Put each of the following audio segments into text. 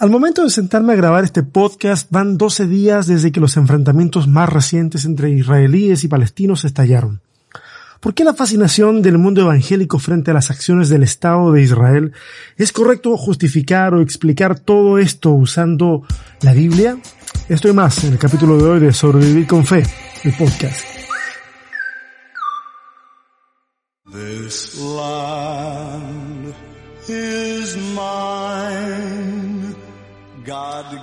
Al momento de sentarme a grabar este podcast van 12 días desde que los enfrentamientos más recientes entre israelíes y palestinos estallaron. ¿Por qué la fascinación del mundo evangélico frente a las acciones del Estado de Israel? ¿Es correcto justificar o explicar todo esto usando la Biblia? Esto y más en el capítulo de hoy de Sobrevivir con Fe, el podcast.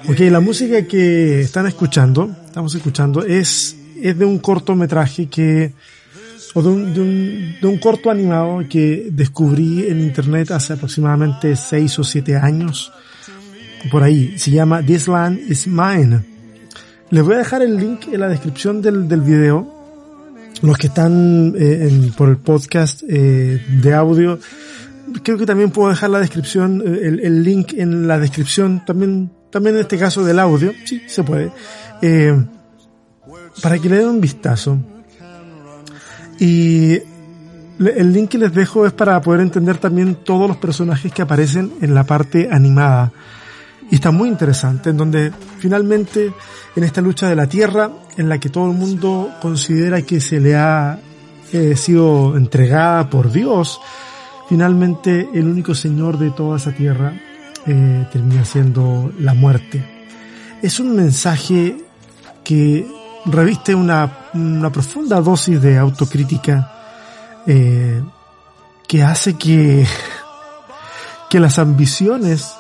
Ok, la música que están escuchando, estamos escuchando, es, es de un cortometraje que, o de un, de, un, de un corto animado que descubrí en internet hace aproximadamente seis o siete años. Por ahí, se llama This Land is Mine. Les voy a dejar el link en la descripción del, del video. Los que están eh, en, por el podcast eh, de audio, creo que también puedo dejar la descripción, eh, el, el, link en la descripción también también en este caso del audio, sí, se puede, eh, para que le den un vistazo. Y el link que les dejo es para poder entender también todos los personajes que aparecen en la parte animada. Y está muy interesante, en donde finalmente en esta lucha de la tierra, en la que todo el mundo considera que se le ha eh, sido entregada por Dios, finalmente el único señor de toda esa tierra eh, termina siendo la muerte. Es un mensaje que reviste una, profunda dosis de autocrítica eh, que hace que, que las ambiciones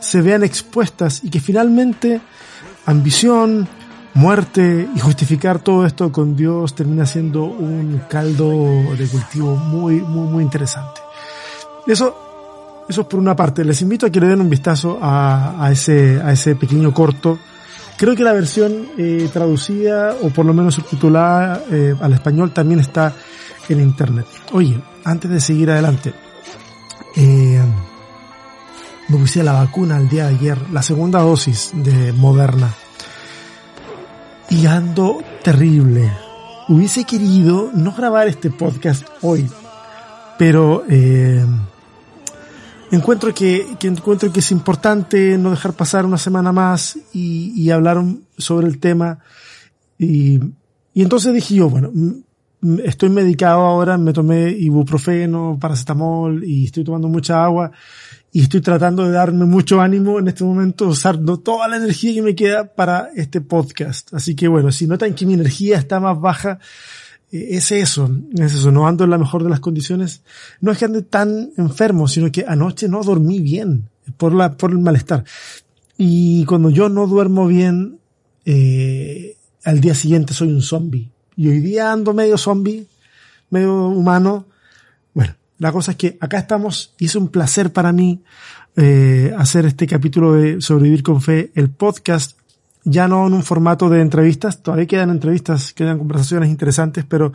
se vean expuestas y que finalmente ambición, muerte y justificar todo esto con Dios termina siendo un caldo de cultivo muy, muy, muy interesante. Eso eso es por una parte. Les invito a que le den un vistazo a, ese, a ese pequeño corto. Creo que la versión eh, traducida o por lo menos subtitulada eh, al español también está en internet. Oye, antes de seguir adelante, eh, me puse la vacuna el día de ayer, la segunda dosis de Moderna. Y ando terrible. Hubiese querido no grabar este podcast hoy, pero encuentro que, que, encuentro que es importante no dejar pasar una semana más y, y hablar sobre el tema. Y, y entonces dije yo, bueno, estoy medicado ahora, me tomé ibuprofeno, paracetamol y estoy tomando mucha agua y estoy tratando de darme mucho ánimo en este momento, usando toda la energía que me queda para este podcast. Así que bueno, si notan que mi energía está más baja, es eso, es eso, no ando en la mejor de las condiciones. No es que ande tan enfermo, sino que anoche no dormí bien por la, por el malestar. Y cuando yo no duermo bien, eh, al día siguiente soy un zombie. Y hoy día ando medio zombie, medio humano. Bueno, la cosa es que acá estamos, y es un placer para mí eh, hacer este capítulo de Sobrevivir con Fe, el podcast ya no en un formato de entrevistas, todavía quedan entrevistas, quedan conversaciones interesantes, pero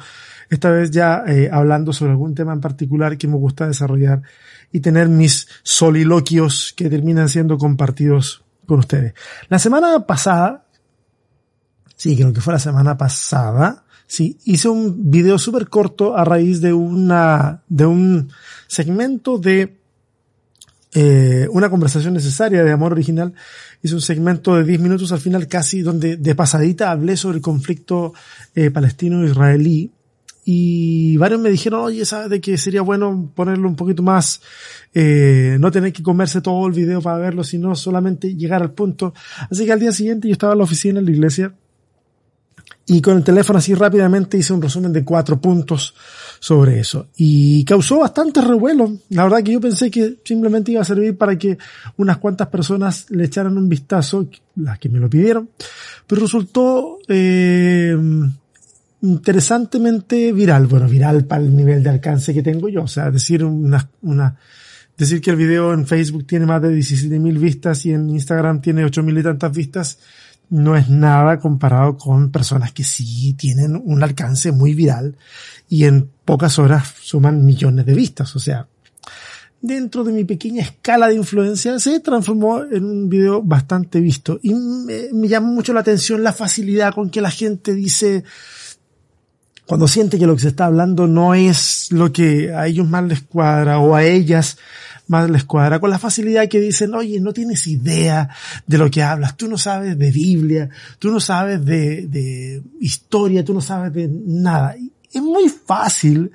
esta vez ya eh, hablando sobre algún tema en particular que me gusta desarrollar y tener mis soliloquios que terminan siendo compartidos con ustedes. La semana pasada, sí, creo que fue la semana pasada, sí, hice un video súper corto a raíz de una, de un segmento de eh, una conversación necesaria de amor original. Hice un segmento de 10 minutos al final casi donde de pasadita hablé sobre el conflicto eh, palestino-israelí y varios me dijeron, oye, ¿sabes de que sería bueno ponerlo un poquito más, eh, no tener que comerse todo el video para verlo, sino solamente llegar al punto? Así que al día siguiente yo estaba en la oficina en la iglesia y con el teléfono así rápidamente hice un resumen de cuatro puntos sobre eso. Y causó bastante revuelo. La verdad que yo pensé que simplemente iba a servir para que unas cuantas personas le echaran un vistazo, las que me lo pidieron. Pero resultó eh, interesantemente viral. Bueno, viral para el nivel de alcance que tengo yo. O sea, decir una, una decir que el video en Facebook tiene más de 17.000 vistas y en Instagram tiene 8.000 y tantas vistas no es nada comparado con personas que sí tienen un alcance muy viral y en pocas horas suman millones de vistas. O sea, dentro de mi pequeña escala de influencia se transformó en un video bastante visto y me, llama mucho la atención la facilidad con que la gente dice cuando siente que lo que se está hablando no es lo que a ellos más les cuadra o a ellas más les cuadra, con la facilidad que dicen, oye, no tienes idea de lo que hablas, tú no sabes de Biblia, tú no sabes de, de historia, tú no sabes de nada. Es muy fácil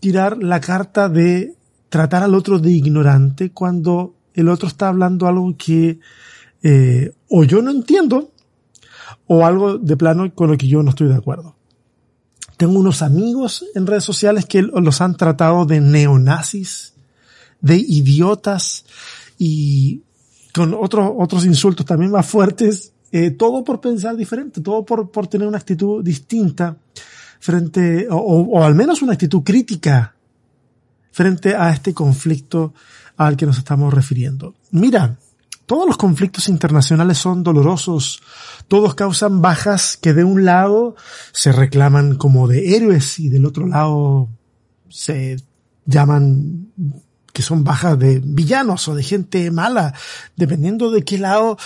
tirar la carta de tratar al otro de ignorante cuando el otro está hablando algo que eh, o yo no entiendo o algo de plano con lo que yo no estoy de acuerdo. Tengo unos amigos en redes sociales que los han tratado de neonazis, de idiotas y con otros, otros insultos también más fuertes, eh, todo por pensar diferente, todo por, por tener una actitud distinta frente, o, o al menos una actitud crítica frente a este conflicto al que nos estamos refiriendo. Mira, todos los conflictos internacionales son dolorosos, todos causan bajas que de un lado se reclaman como de héroes y del otro lado se llaman que son bajas de villanos o de gente mala, dependiendo de qué lado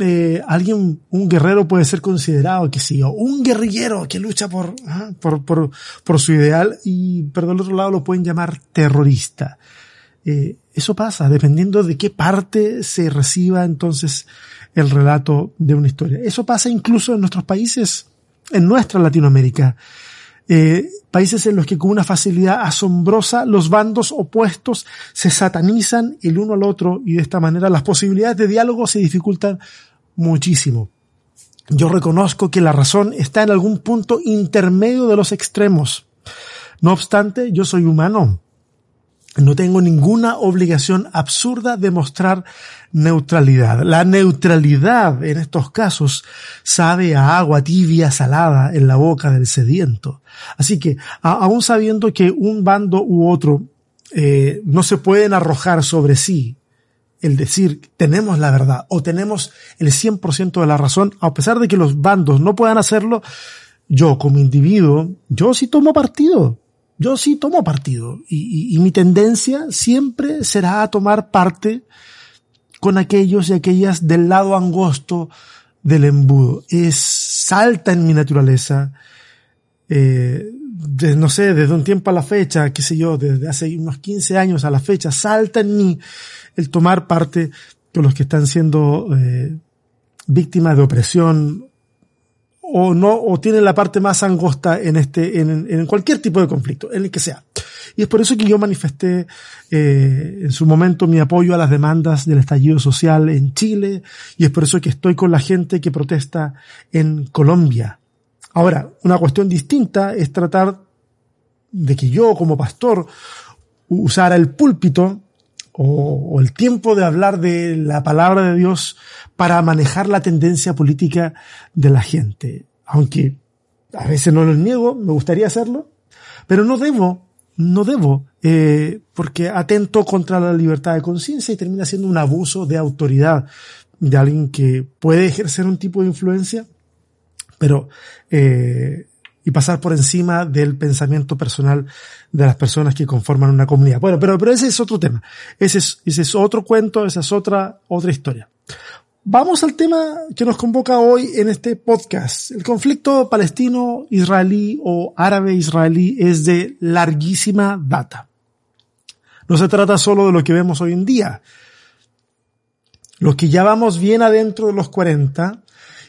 eh, alguien, un guerrero puede ser considerado, que sí, o un guerrillero que lucha por, por, por, por, su ideal y, pero del otro lado lo pueden llamar terrorista. Eh, eso pasa, dependiendo de qué parte se reciba entonces el relato de una historia. Eso pasa incluso en nuestros países, en nuestra Latinoamérica. Eh, países en los que con una facilidad asombrosa los bandos opuestos se satanizan el uno al otro y de esta manera las posibilidades de diálogo se dificultan muchísimo. Yo reconozco que la razón está en algún punto intermedio de los extremos. No obstante, yo soy humano. No tengo ninguna obligación absurda de mostrar neutralidad. La neutralidad en estos casos sabe a agua tibia salada en la boca del sediento. Así que, aún sabiendo que un bando u otro eh, no se pueden arrojar sobre sí el decir tenemos la verdad o tenemos el 100% de la razón, a pesar de que los bandos no puedan hacerlo, yo como individuo, yo sí tomo partido. Yo sí tomo partido y, mi tendencia siempre será a tomar parte con aquellos y aquellas del lado angosto del embudo. Es salta en mi naturaleza, eh, no sé, desde un tiempo a la fecha, qué sé yo, desde hace unos 15 años a la fecha, salta en mí el tomar parte con los que están siendo eh, víctimas de opresión o no, o tienen la parte más angosta en este, en, en cualquier tipo de conflicto, en el que sea. Y es por eso que yo manifesté eh, en su momento mi apoyo a las demandas del estallido social en Chile, y es por eso que estoy con la gente que protesta en Colombia. Ahora, una cuestión distinta es tratar de que yo como pastor usara el púlpito o, el tiempo de hablar de la palabra de Dios para manejar la tendencia política de la gente. Aunque a veces no lo niego, me gustaría hacerlo, pero no debo, no debo, eh, porque atento contra la libertad de conciencia y termina siendo un abuso de autoridad de alguien que puede ejercer un tipo de influencia, pero eh, y pasar por encima del pensamiento personal de las personas que conforman una comunidad. Bueno, pero, pero ese es otro tema. Ese es, ese es otro cuento, esa es otra, otra historia. Vamos al tema que nos convoca hoy en este podcast. El conflicto palestino-israelí o árabe-israelí es de larguísima data. No se trata solo de lo que vemos hoy en día. Los que ya vamos bien adentro de los 40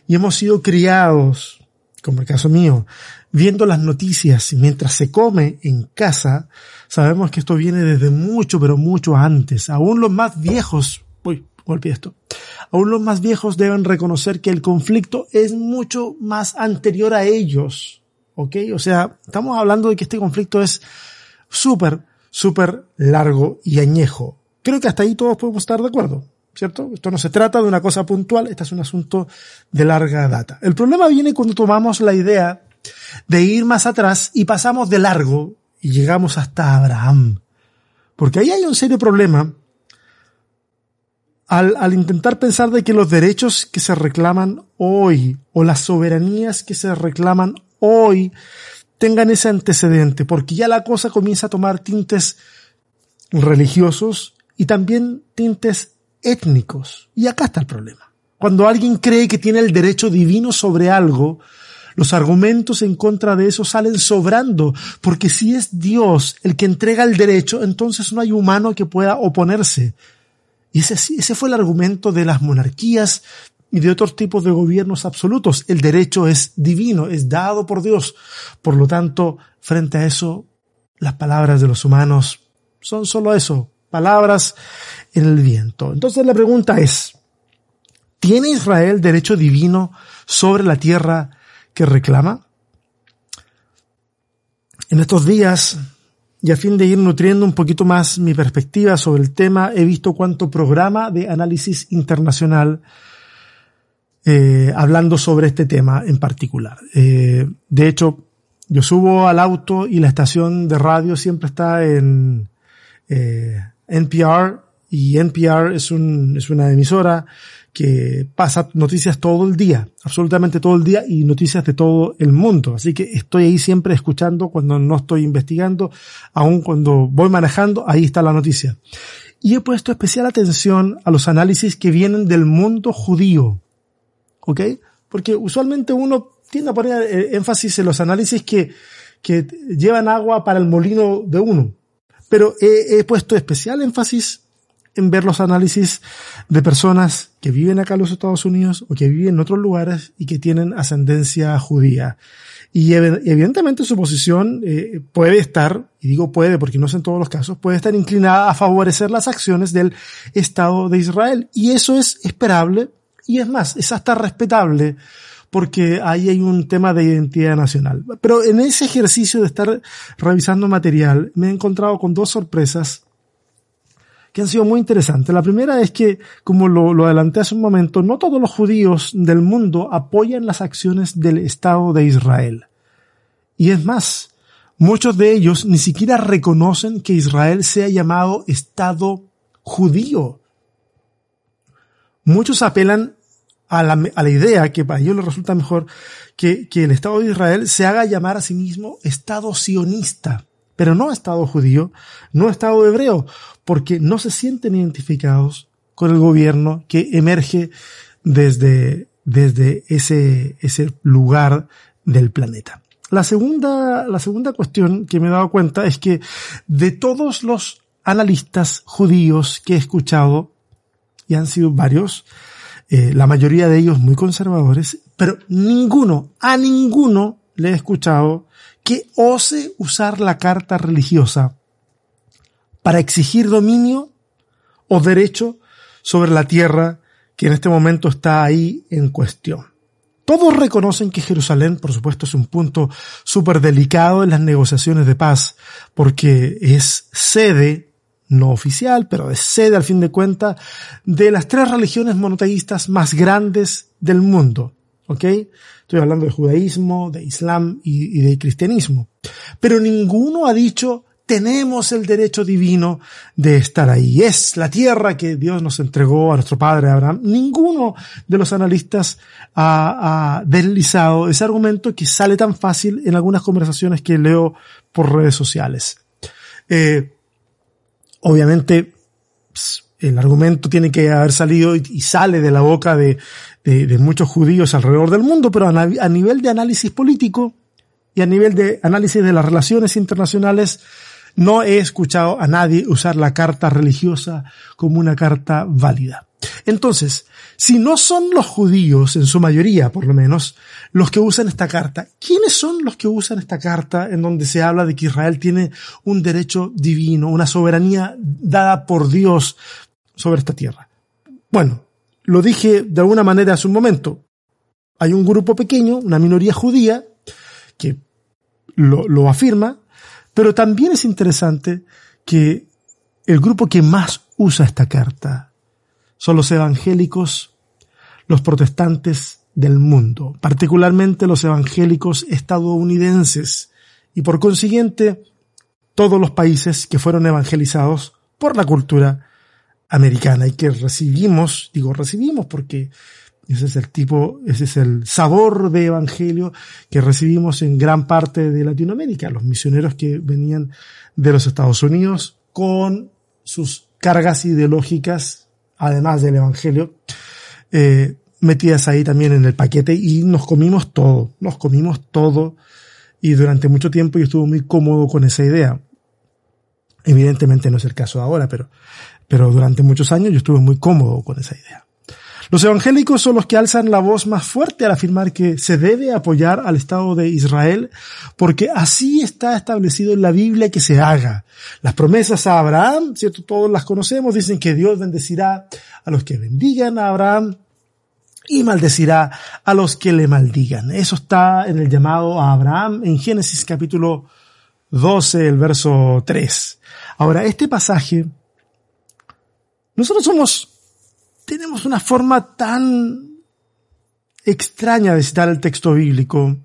y hemos sido criados como el caso mío, viendo las noticias mientras se come en casa, sabemos que esto viene desde mucho, pero mucho antes. Aún los más viejos, uy, golpeé esto, aún los más viejos deben reconocer que el conflicto es mucho más anterior a ellos. ¿Ok? O sea, estamos hablando de que este conflicto es súper, súper largo y añejo. Creo que hasta ahí todos podemos estar de acuerdo. ¿cierto? Esto no se trata de una cosa puntual, este es un asunto de larga data. El problema viene cuando tomamos la idea de ir más atrás y pasamos de largo y llegamos hasta Abraham. Porque ahí hay un serio problema al, al, intentar pensar de que los derechos que se reclaman hoy o las soberanías que se reclaman hoy tengan ese antecedente, porque ya la cosa comienza a tomar tintes religiosos y también tintes étnicos. Y acá está el problema. Cuando alguien cree que tiene el derecho divino sobre algo, Los argumentos en contra de eso salen sobrando, porque si es Dios el que entrega el derecho, entonces no hay humano que pueda oponerse. Y ese, fue el argumento de las monarquías y de otros tipos de gobiernos absolutos. El derecho es divino, es dado por Dios. Por lo tanto, frente a eso, las palabras de los humanos son solo eso, palabras en el viento. Entonces la pregunta es, ¿tiene Israel derecho divino sobre la tierra que reclama? En estos días, y a fin de ir nutriendo un poquito más mi perspectiva sobre el tema, he visto cuánto programa de análisis internacional eh, hablando sobre este tema en particular. Eh, de hecho, yo subo al auto y la estación de radio siempre está en eh, NPR y NPR es, un, es una emisora que pasa noticias todo el día, absolutamente todo el día y noticias de todo el mundo. Así que estoy ahí siempre escuchando cuando no estoy investigando, aun cuando voy manejando, ahí está la noticia. Y he puesto especial atención a los análisis que vienen del mundo judío. ¿Ok? Porque usualmente uno tiende a poner eh, énfasis en los análisis que, que llevan agua para el molino de uno. Pero he, he puesto especial énfasis ver los análisis de personas que viven acá en los Estados Unidos o que viven en otros lugares y que tienen ascendencia judía. Y evidentemente su posición eh, puede estar, y digo puede porque no es en todos los casos, puede estar inclinada a favorecer las acciones del Estado de Israel. Y eso es esperable y es más, es hasta respetable porque ahí hay un tema de identidad nacional. Pero en ese ejercicio de estar revisando material me he encontrado con dos sorpresas que han sido muy interesantes. La primera es que, como lo, adelanté hace un momento, no todos los judíos del mundo apoyan las acciones del Estado de Israel. Y es más, muchos de ellos ni siquiera reconocen que Israel sea llamado Estado judío. Muchos apelan a la, idea que para ellos les resulta mejor que el Estado de Israel se haga llamar a sí mismo Estado sionista pero no Estado judío, no Estado hebreo, porque no se sienten identificados con el gobierno que emerge desde, desde ese, ese lugar del planeta. La segunda, la segunda cuestión que me he dado cuenta es que de todos los analistas judíos que he escuchado, y han sido varios, eh, la mayoría de ellos muy conservadores, pero ninguno, a ninguno le he escuchado que ose usar la carta religiosa para exigir dominio o derecho sobre la tierra que en este momento está ahí en cuestión. Todos reconocen que Jerusalén, por supuesto, es un punto súper delicado en las negociaciones de paz, porque es sede, no oficial, pero es sede al fin de cuentas, de las tres religiones monoteístas más grandes del mundo. ¿Ok? Estoy hablando de judaísmo, de islam y, de cristianismo. Pero ninguno ha dicho tenemos el derecho divino de estar ahí. Es la tierra que Dios nos entregó a nuestro padre Abraham. Ninguno de los analistas ha, deslizado ese argumento que sale tan fácil en algunas conversaciones que leo por redes sociales. Eh, obviamente, el argumento tiene que haber salido y, sale de la boca de, de, muchos judíos alrededor del mundo, pero a, a, nivel de análisis político y a nivel de análisis de las relaciones internacionales, no he escuchado a nadie usar la carta religiosa como una carta válida. Entonces, si no son los judíos, en su mayoría por lo menos, los que usan esta carta, ¿quiénes son los que usan esta carta en donde se habla de que Israel tiene un derecho divino, una soberanía dada por Dios sobre esta tierra. Bueno, lo dije de alguna manera hace un momento. Hay un grupo pequeño, una minoría judía, que lo, lo afirma, pero también es interesante que el grupo que más usa esta carta son los evangélicos, los protestantes del mundo, particularmente los evangélicos estadounidenses y por consiguiente todos los países que fueron evangelizados por la cultura americana y que recibimos, digo recibimos porque ese es el tipo, ese es el sabor de evangelio que recibimos en gran parte de Latinoamérica, los misioneros que venían de los Estados Unidos con sus cargas ideológicas, además del evangelio, eh, metidas ahí también en el paquete y nos comimos todo, nos comimos todo y durante mucho tiempo yo estuve muy cómodo con esa idea. Evidentemente no es el caso ahora, pero, pero durante muchos años yo estuve muy cómodo con esa idea. Los evangélicos son los que alzan la voz más fuerte al afirmar que se debe apoyar al Estado de Israel porque así está establecido en la Biblia que se haga. Las promesas a Abraham, ¿cierto? Todos las conocemos, dicen que Dios bendecirá a los que bendigan a Abraham y maldecirá a los que le maldigan. Eso está en el llamado a Abraham en Génesis capítulo 12, el verso 3. Ahora, este pasaje, nosotros somos tenemos una forma tan extraña de citar el texto bíblico.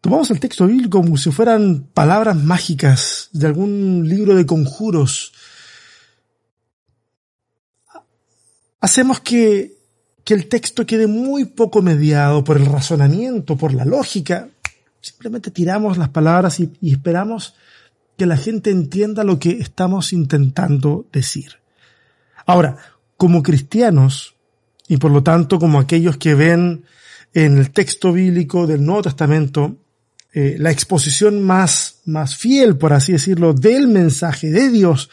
Tomamos el texto bíblico como si fueran palabras mágicas de algún libro de conjuros. Hacemos que, el texto quede muy poco mediado por el razonamiento, por la lógica. Simplemente tiramos las palabras y esperamos que la gente entienda lo que estamos intentando decir. Ahora, como cristianos y por lo tanto como aquellos que ven en el texto bíblico del Nuevo Testamento eh, la exposición más, más fiel, por así decirlo, del mensaje de Dios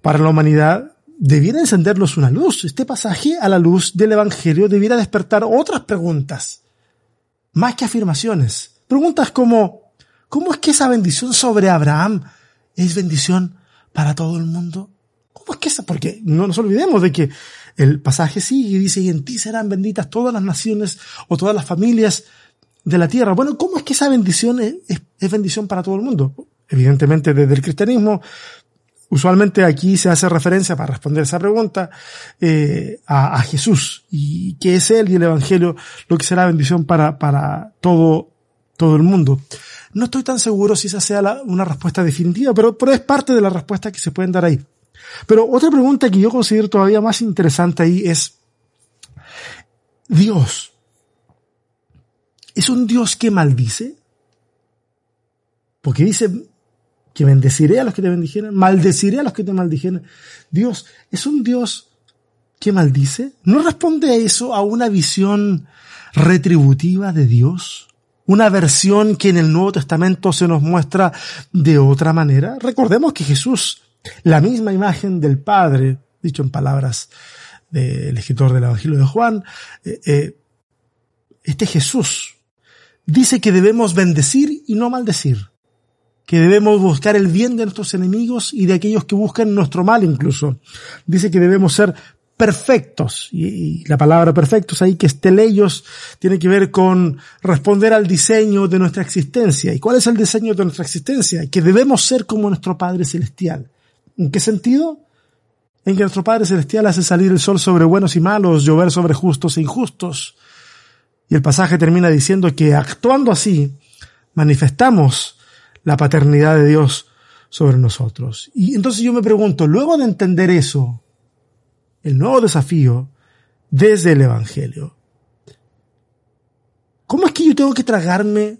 para la humanidad, debiera encenderlos una luz. Este pasaje a la luz del Evangelio debiera despertar otras preguntas, más que afirmaciones. Preguntas como, ¿cómo es que esa bendición sobre Abraham es bendición para todo el mundo? ¿Cómo es que esa? Porque no nos olvidemos de que el pasaje sigue y dice, y en ti serán benditas todas las naciones o todas las familias de la tierra. Bueno, ¿cómo es que esa bendición es, bendición para todo el mundo? Evidentemente desde el cristianismo, usualmente aquí se hace referencia para responder esa pregunta eh, a, Jesús y que es Él y el Evangelio lo que será bendición para, para todo, todo el mundo. No estoy tan seguro si esa sea una respuesta definitiva, pero, pero es parte de la respuesta que se pueden dar ahí. Pero otra pregunta que yo considero todavía más interesante ahí es, Dios, ¿es un Dios que maldice? Porque dice que bendeciré a los que te bendijeren, maldeciré a los que te maldijeren. Dios, ¿es un Dios que maldice? ¿No responde eso a una visión retributiva de Dios? Una versión que en el Nuevo Testamento se nos muestra de otra manera. Recordemos que Jesús la misma imagen del Padre, dicho en palabras del escritor del Evangelio de Juan, eh, eh, este Jesús dice que debemos bendecir y no maldecir, que debemos buscar el bien de nuestros enemigos y de aquellos que buscan nuestro mal incluso. Dice que debemos ser perfectos, y, la palabra perfectos ahí que esté ellos tiene que ver con responder al diseño de nuestra existencia. ¿Y cuál es el diseño de nuestra existencia? Que debemos ser como nuestro Padre Celestial. ¿En qué sentido? En que nuestro Padre Celestial hace salir el sol sobre buenos y malos, llover sobre justos e injustos. Y el pasaje termina diciendo que actuando así, manifestamos la paternidad de Dios sobre nosotros. Y entonces yo me pregunto, luego de entender eso, el nuevo desafío desde el Evangelio, ¿cómo es que yo tengo que tragarme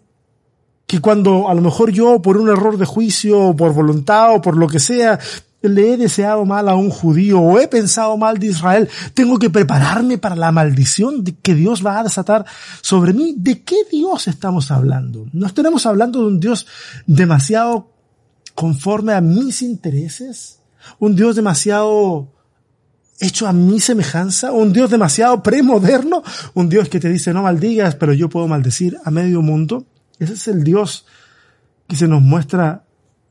que cuando a lo mejor yo por un error de juicio o por voluntad o por lo que sea le he deseado mal a un judío o he pensado mal de Israel, tengo que prepararme para la maldición que Dios va a desatar sobre mí. ¿De qué Dios estamos hablando? ¿No estaremos hablando de un Dios demasiado conforme a mis intereses? ¿Un Dios demasiado hecho a mi semejanza? ¿Un Dios demasiado premoderno? ¿Un Dios que te dice no maldigas, pero yo puedo maldecir a medio mundo? Ese es el Dios que se nos muestra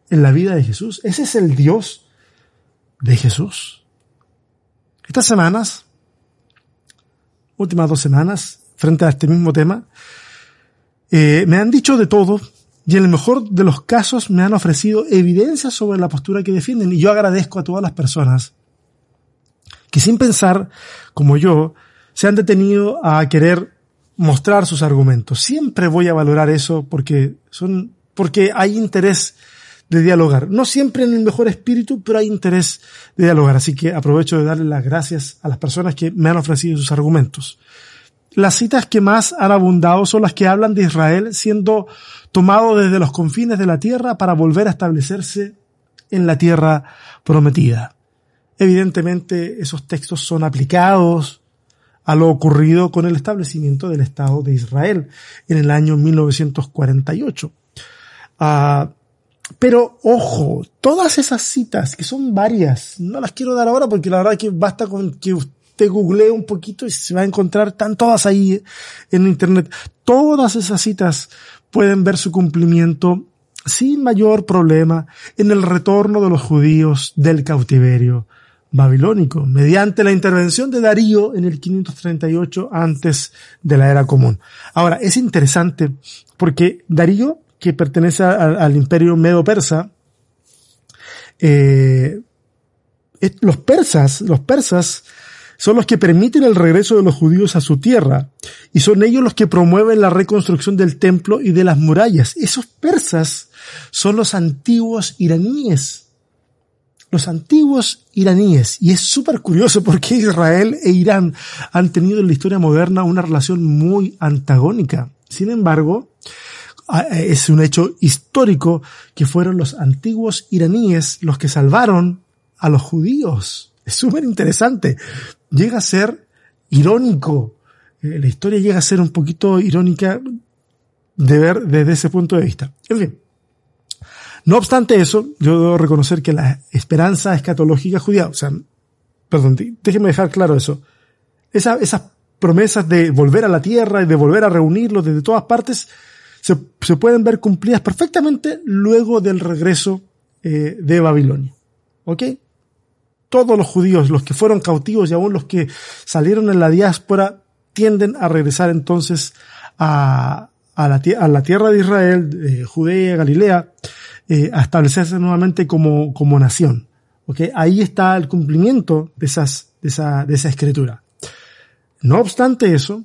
en la vida de Jesús. Ese es el Dios de Jesús. Estas semanas, últimas dos semanas, frente a este mismo tema, eh, me han dicho de todo y en el mejor de los casos me han ofrecido evidencias sobre la postura que defienden y yo agradezco a todas las personas que sin pensar, como yo, se han detenido a querer mostrar sus argumentos. Siempre voy a valorar eso porque son, porque hay interés de dialogar. No siempre en el mejor espíritu, pero hay interés de dialogar. Así que aprovecho de darle las gracias a las personas que me han ofrecido sus argumentos. Las citas que más han abundado son las que hablan de Israel siendo tomado desde los confines de la tierra para volver a establecerse en la tierra prometida. Evidentemente esos textos son aplicados a lo ocurrido con el establecimiento del Estado de Israel en el año 1948. Ah, pero ojo, todas esas citas, que son varias, no las quiero dar ahora porque la verdad que basta con que usted googlee un poquito y se va a encontrar, están todas ahí en internet. Todas esas citas pueden ver su cumplimiento sin mayor problema en el retorno de los judíos del cautiverio babilónico, mediante la intervención de Darío en el 538 antes de la era común. Ahora, es interesante porque Darío, que pertenece al, imperio medo-persa, eh, los persas, los persas son los que permiten el regreso de los judíos a su tierra y son ellos los que promueven la reconstrucción del templo y de las murallas. Esos persas son los antiguos iraníes los antiguos iraníes. Y es súper curioso porque Israel e Irán han tenido en la historia moderna una relación muy antagónica. Sin embargo, es un hecho histórico que fueron los antiguos iraníes los que salvaron a los judíos. Es súper interesante. Llega a ser irónico. Eh, la historia llega a ser un poquito irónica de ver desde ese punto de vista. En fin. No obstante eso, yo debo reconocer que la esperanza escatológica judía, o sea, perdón, déjeme dejar claro eso. esas promesas de volver a la tierra y de volver a reunirlos desde todas partes se, pueden ver cumplidas perfectamente luego del regreso eh, de Babilonia. ¿Ok? Todos los judíos, los que fueron cautivos y aún los que salieron en la diáspora, tienden a regresar entonces a, la, a la, tierra de Israel, Judea, Galilea, eh, a establecerse nuevamente como, como nación. ¿okay? Ahí está el cumplimiento de, esas, de, esa, de esa escritura. No obstante eso,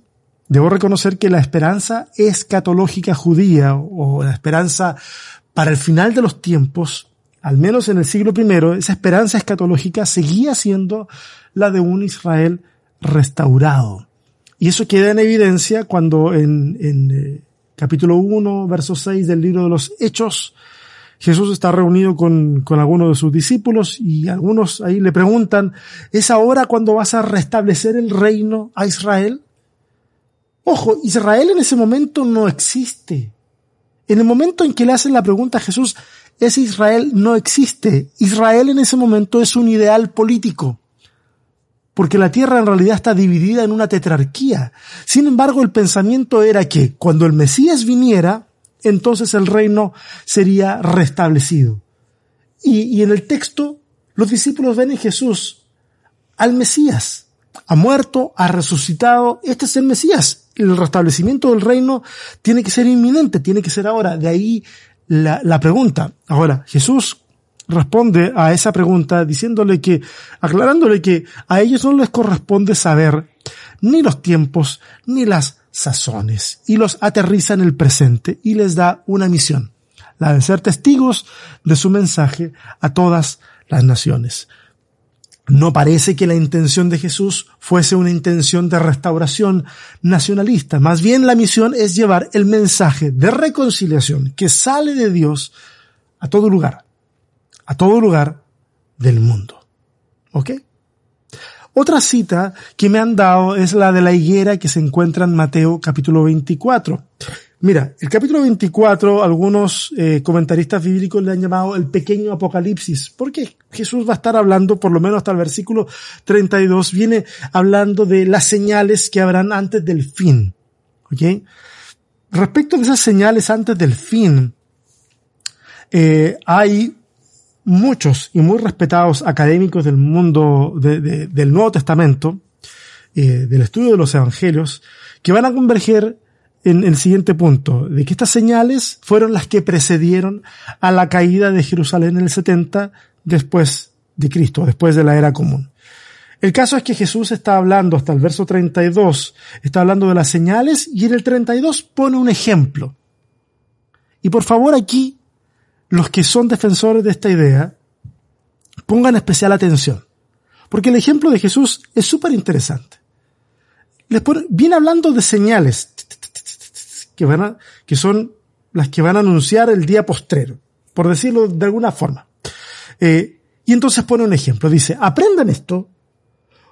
debo reconocer que la esperanza escatológica judía o la esperanza para el final de los tiempos, al menos en el siglo I, esa esperanza escatológica seguía siendo la de un Israel restaurado. Y eso queda en evidencia cuando en, en eh, capítulo 1, verso 6 del libro de los Hechos, Jesús está reunido con, con algunos de sus discípulos y algunos ahí le preguntan, ¿es ahora cuando vas a restablecer el reino a Israel? Ojo, Israel en ese momento no existe. En el momento en que le hacen la pregunta a Jesús, ese Israel no existe. Israel en ese momento es un ideal político. Porque la tierra en realidad está dividida en una tetrarquía. Sin embargo, el pensamiento era que cuando el Mesías viniera, entonces el reino sería restablecido. Y, en el texto, los discípulos ven en Jesús al Mesías. Ha muerto, ha resucitado, este es el Mesías. El restablecimiento del reino tiene que ser inminente, tiene que ser ahora. De ahí la, la pregunta. Ahora, Jesús responde a esa pregunta diciéndole que, aclarándole que a ellos no les corresponde saber ni los tiempos ni las sazones y los aterriza en el presente y les da una misión, la de ser testigos de su mensaje a todas las naciones. No parece que la intención de Jesús fuese una intención de restauración nacionalista, más bien la misión es llevar el mensaje de reconciliación que sale de Dios a todo lugar, a todo lugar del mundo. ¿Ok? Otra cita que me han dado es la de la higuera que se encuentra en Mateo capítulo 24. Mira, el capítulo 24, algunos eh, comentaristas bíblicos le han llamado el pequeño apocalipsis, porque Jesús va a estar hablando, por lo menos hasta el versículo 32, viene hablando de las señales que habrán antes del fin. ¿Ok? Respecto de esas señales antes del fin, eh, hay muchos y muy respetados académicos del mundo del Nuevo Testamento, eh, del estudio de los Evangelios, que van a converger en el siguiente punto, de que estas señales fueron las que precedieron a la caída de Jerusalén en el 70 después de Cristo, después de la era común. El caso es que Jesús está hablando hasta el verso 32, está hablando de las señales y en el 32 pone un ejemplo. Y por favor aquí los que son defensores de esta idea pongan especial atención. Porque el ejemplo de Jesús es súper interesante. viene hablando de señales que, van a, que son las que van a anunciar el día postrero, por decirlo de alguna forma. Eh, y entonces pone un ejemplo. Dice, aprendan esto.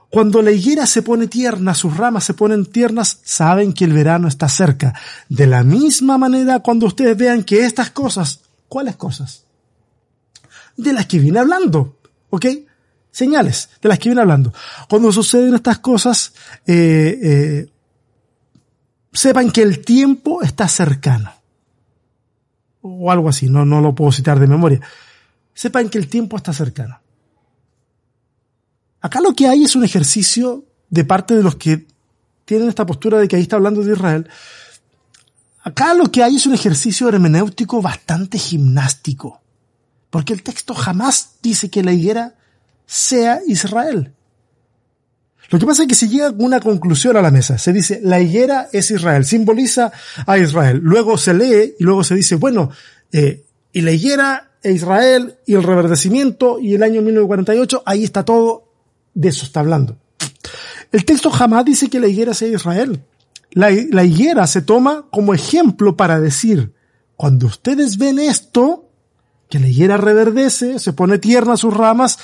Cuando la higuera se pone tierna, sus ramas se ponen tiernas, saben que el verano está cerca. De la misma manera, cuando ustedes vean que estas cosas, ¿cuáles cosas? De las que viene hablando, ¿ok? Señales de las que viene hablando. Cuando suceden estas cosas, eh, eh, sepan que el tiempo está cercano. O algo así, no, no lo puedo citar de memoria. Sepan que el tiempo está cercano. Acá lo que hay es un ejercicio de parte de los que tienen esta postura de que ahí está hablando de Israel. Acá lo que hay es un ejercicio hermenéutico bastante gimnástico. Porque el texto jamás dice que la higuera sea Israel. Lo que pasa es que se llega a una conclusión a la mesa. Se dice, la higuera es Israel, simboliza a Israel. Luego se lee y luego se dice, bueno, eh, y la higuera e Israel y el reverdecimiento y el año 1948, ahí está todo, de eso está hablando. El texto jamás dice que la higuera sea Israel. La, higuera se toma como ejemplo para decir, cuando ustedes ven esto, que la higuera reverdece, se pone tierna sus ramas,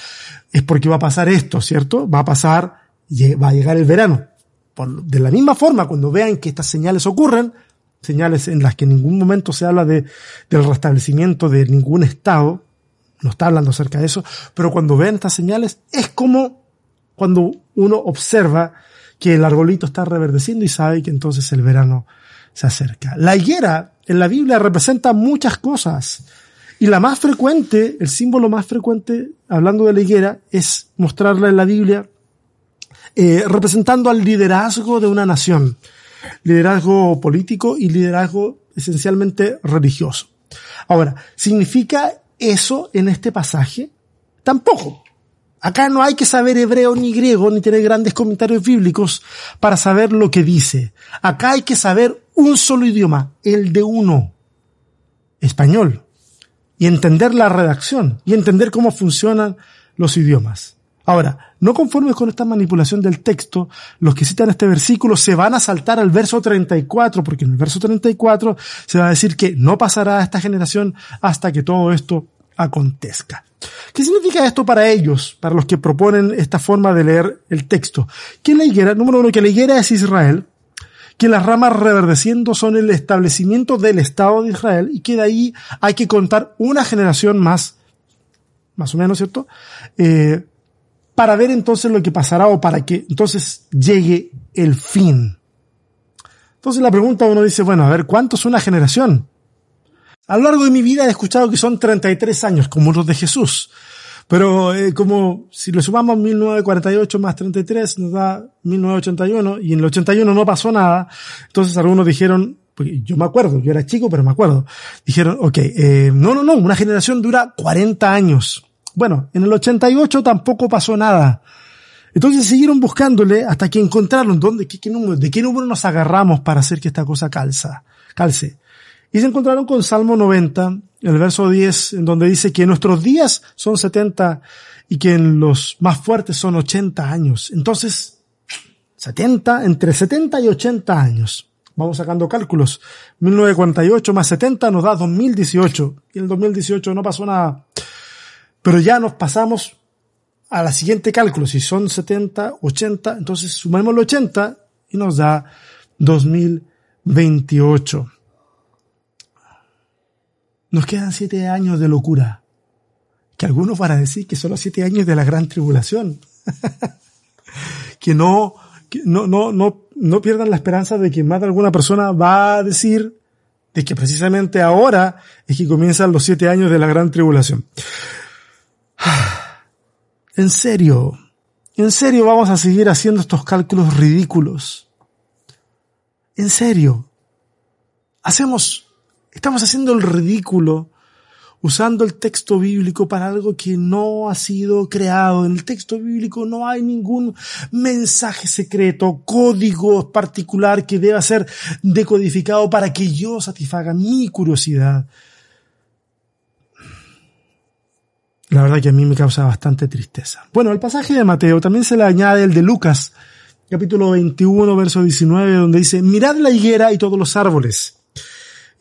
es porque va a pasar esto, ¿cierto? Va a pasar va a llegar el verano. De la misma forma, cuando vean que estas señales ocurren, señales en las que en ningún momento se habla de, del restablecimiento de ningún estado, no está hablando acerca de eso, pero cuando vean estas señales es como cuando uno observa que el arbolito está reverdeciendo y sabe que entonces el verano se acerca. La higuera en la Biblia representa muchas cosas. Y la más frecuente, el símbolo más frecuente, hablando de la higuera, es mostrarla en la Biblia eh, representando al liderazgo de una nación, liderazgo político y liderazgo esencialmente religioso. Ahora, ¿significa eso en este pasaje? Tampoco. Acá no hay que saber hebreo ni griego ni tener grandes comentarios bíblicos para saber lo que dice. Acá hay que saber un solo idioma, el de uno, español, y entender la redacción y entender cómo funcionan los idiomas. Ahora, no conformes con esta manipulación del texto, los que citan este versículo se van a saltar al verso 34, porque en el verso 34 se va a decir que no pasará a esta generación hasta que todo esto acontezca. ¿Qué significa esto para ellos, para los que proponen esta forma de leer el texto? Que la higuera, número uno, que la higuera es Israel, que las ramas reverdeciendo son el establecimiento del Estado de Israel y que de ahí hay que contar una generación más, más o menos, ¿cierto? Eh, para ver entonces lo que pasará o para que entonces llegue el fin. Entonces la pregunta uno dice, bueno, a ver, ¿cuánto es una generación? A lo largo de mi vida he escuchado que son 33 años, como los de Jesús. Pero eh, como si le sumamos 1948 más 33 nos da 1981 y en el 81 no pasó nada, entonces algunos dijeron, pues yo me acuerdo, yo era chico pero me acuerdo, dijeron, ok, eh, no, no, no, una generación dura 40 años. Bueno, en el 88 tampoco pasó nada. Entonces siguieron buscándole hasta que encontraron dónde, qué, número, de qué número nos agarramos para hacer que esta cosa calza, calce. Y se encontraron con Salmo 90, el verso 10, en donde dice que nuestros días son 70 y que en los más fuertes son 80 años. Entonces, 70, entre 70 y 80 años. Vamos sacando cálculos. 1948 más 70 nos da 2018. Y en el 2018 no pasó nada. Pero ya nos pasamos a la siguiente cálculo. Si son 70, 80, entonces sumamos el 80 y nos da 2028. Nos quedan siete años de locura. Que algunos van a decir que son los siete años de la gran tribulación. que no, que no, no, no, no pierdan la esperanza de que más de alguna persona va a decir de que precisamente ahora es que comienzan los siete años de la gran tribulación. En serio, en serio vamos a seguir haciendo estos cálculos ridículos. En serio. Hacemos, estamos haciendo el ridículo usando el texto bíblico para algo que no ha sido creado. En el texto bíblico no hay ningún mensaje secreto, código particular que deba ser decodificado para que yo satisfaga mi curiosidad. la verdad que a mí me causa bastante tristeza. Bueno, al pasaje de Mateo también se le añade el de Lucas, capítulo 21, verso 19, donde dice, mirad la higuera y todos los árboles.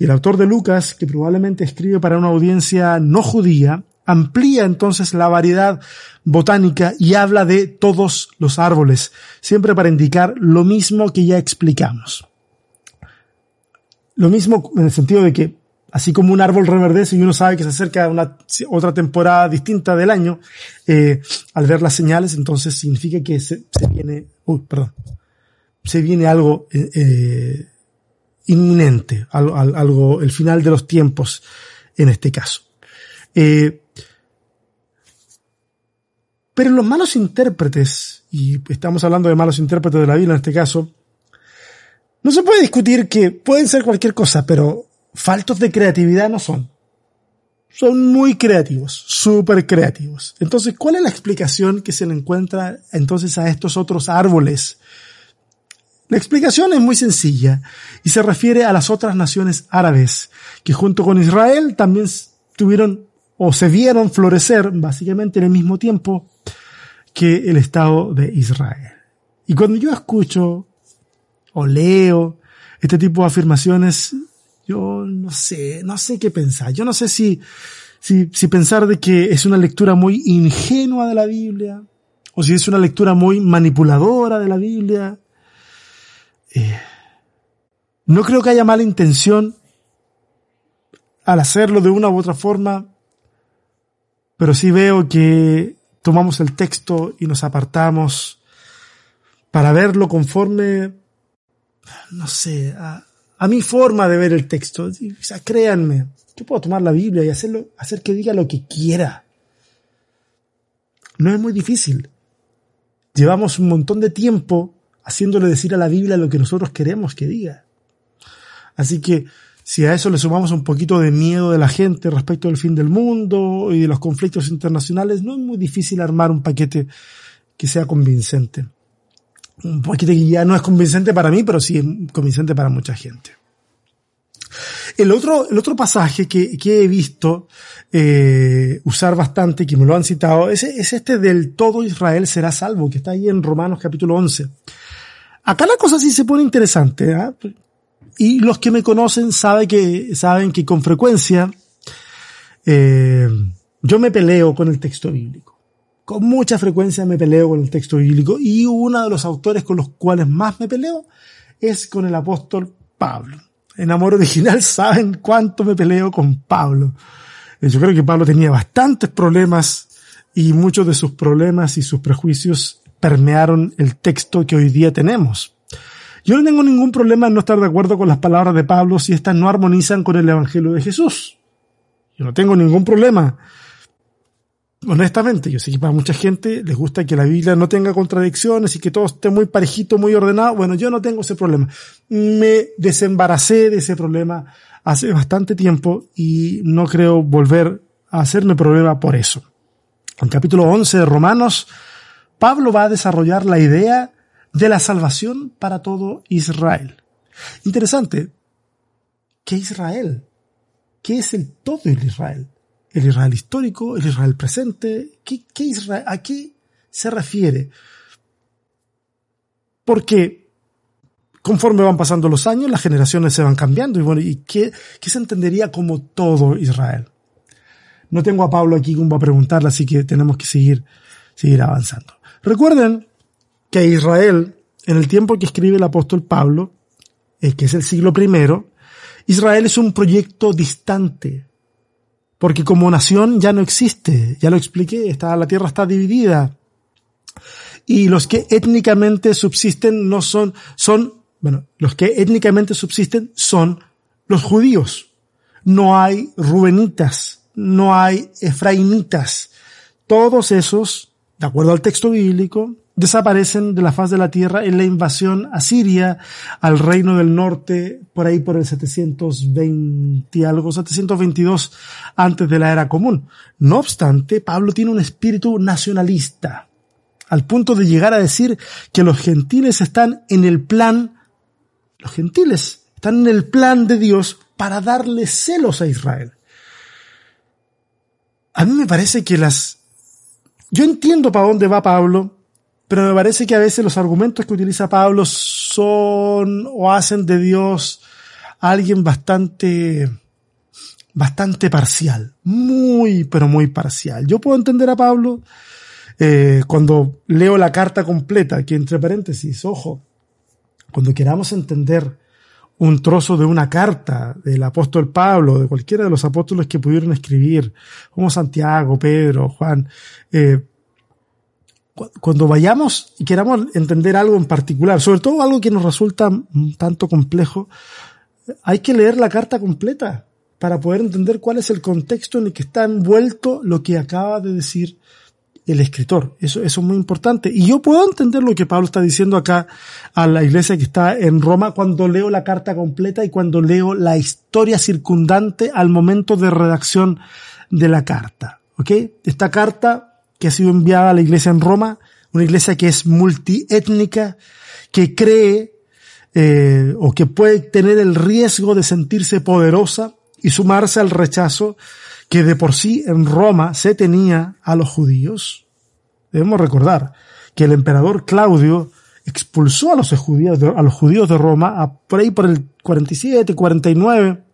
Y el autor de Lucas, que probablemente escribe para una audiencia no judía, amplía entonces la variedad botánica y habla de todos los árboles, siempre para indicar lo mismo que ya explicamos. Lo mismo en el sentido de que, así como un árbol reverdece y uno sabe que se acerca a una otra temporada distinta del año, eh, al ver las señales, entonces significa que se, viene, uy, perdón, se viene algo eh, eh, inminente, algo, el final de los tiempos en este caso. Eh, pero los malos intérpretes, y estamos hablando de malos intérpretes de la Biblia en este caso, no se puede discutir que pueden ser cualquier cosa, pero faltos de creatividad no son. Son muy creativos, súper creativos. Entonces, ¿cuál es la explicación que se le encuentra entonces a estos otros árboles? La explicación es muy sencilla y se refiere a las otras naciones árabes, que junto con Israel también tuvieron o se vieron florecer básicamente en el mismo tiempo que el Estado de Israel. Y cuando yo escucho o leo este tipo de afirmaciones, yo no sé, no sé qué pensar. Yo no sé si, si, si pensar de que es una lectura muy ingenua de la Biblia, o si es una lectura muy manipuladora de la Biblia. Eh, no creo que haya mala intención al hacerlo de una u otra forma, pero sí veo que tomamos el texto y nos apartamos para verlo conforme, no sé, a, mi forma de ver el texto. O sea, créanme, yo puedo tomar la Biblia y hacerlo, hacer que diga lo que quiera. No es muy difícil. Llevamos un montón de tiempo haciéndole decir a la Biblia lo que nosotros queremos que diga. Así que si a eso le sumamos un poquito de miedo de la gente respecto del fin del mundo y de los conflictos internacionales, no es muy difícil armar un paquete que sea convincente. Un paquete que ya no es convincente para mí, pero sí es convincente para mucha gente. El otro, el otro pasaje que, que he visto eh, usar bastante, que me lo han citado, es, es este del todo Israel será salvo, que está ahí en Romanos capítulo 11. Acá la cosa sí se pone interesante. ¿eh? Y los que me conocen saben que, saben que con frecuencia eh, yo me peleo con el texto bíblico. Con mucha frecuencia me peleo con el texto bíblico y uno de los autores con los cuales más me peleo es con el apóstol Pablo. En Amor Original saben cuánto me peleo con Pablo. Eh, yo creo que Pablo tenía bastantes problemas y muchos de sus problemas y sus prejuicios permearon el texto que hoy día tenemos. Yo no tengo ningún problema en no estar de acuerdo con las palabras de Pablo si éstas no armonizan con el Evangelio de Jesús. Yo no tengo ningún problema. Honestamente, yo sé que para mucha gente les gusta que la Biblia no tenga contradicciones y que todo esté muy parejito, muy ordenado. Bueno, yo no tengo ese problema. Me desembaracé de ese problema hace bastante tiempo y no creo volver a hacerme problema por eso. En capítulo 11 de Romanos, Pablo va a desarrollar la idea de la salvación para todo Israel. Interesante. ¿Qué Israel? ¿Qué es el todo el Israel? ¿El Israel histórico? ¿El Israel presente? ¿Qué, Israel? ¿A qué se refiere? Porque conforme van pasando los años, las generaciones se van cambiando y bueno, ¿y qué, qué se entendería como todo Israel? No tengo a Pablo aquí como a preguntarle, así que tenemos que seguir, seguir avanzando. Recuerden que Israel, en el tiempo que escribe el apóstol Pablo, eh, que es el siglo primero, Israel es un proyecto distante, porque como nación ya no existe, ya lo expliqué, está, la tierra está dividida. Y los que étnicamente subsisten no son, son, bueno, los que étnicamente subsisten son los judíos. No hay rubenitas, no hay efraimitas. Todos esos, de acuerdo al texto bíblico, desaparecen de la faz de la tierra en la invasión asiria al reino del norte por ahí por el 720 algo, 722 antes de la era común. No obstante, Pablo tiene un espíritu nacionalista, al punto de llegar a decir que los gentiles están en el plan, los gentiles están en el plan de Dios para darle celos a Israel. A mí me parece que las... Yo entiendo para dónde va Pablo, pero me parece que a veces los argumentos que utiliza Pablo son o hacen de Dios alguien bastante bastante parcial, muy, pero muy parcial. Yo puedo entender a Pablo eh, cuando leo la carta completa, que entre paréntesis, ojo, cuando queramos entender un trozo de una carta del apóstol Pablo, de cualquiera de los apóstoles que pudieron escribir, como Santiago, Pedro, Juan, eh, cuando vayamos y queramos entender algo en particular, sobre todo algo que nos resulta un tanto complejo, hay que leer la carta completa para poder entender cuál es el contexto en el que está envuelto lo que acaba de decir el escritor. Eso, eso es muy importante. Y yo puedo entender lo que Pablo está diciendo acá a la iglesia que está en Roma cuando leo la carta completa y cuando leo la historia circundante al momento de redacción de la carta. ¿Ok? Esta carta que ha sido enviada a la iglesia en Roma, una iglesia que es multiétnica, que cree eh, o que puede tener el riesgo de sentirse poderosa y sumarse al rechazo que de por sí en Roma se tenía a los judíos. Debemos recordar que el emperador Claudio expulsó a los judíos de, Roma, a, por ahí por el 47, 49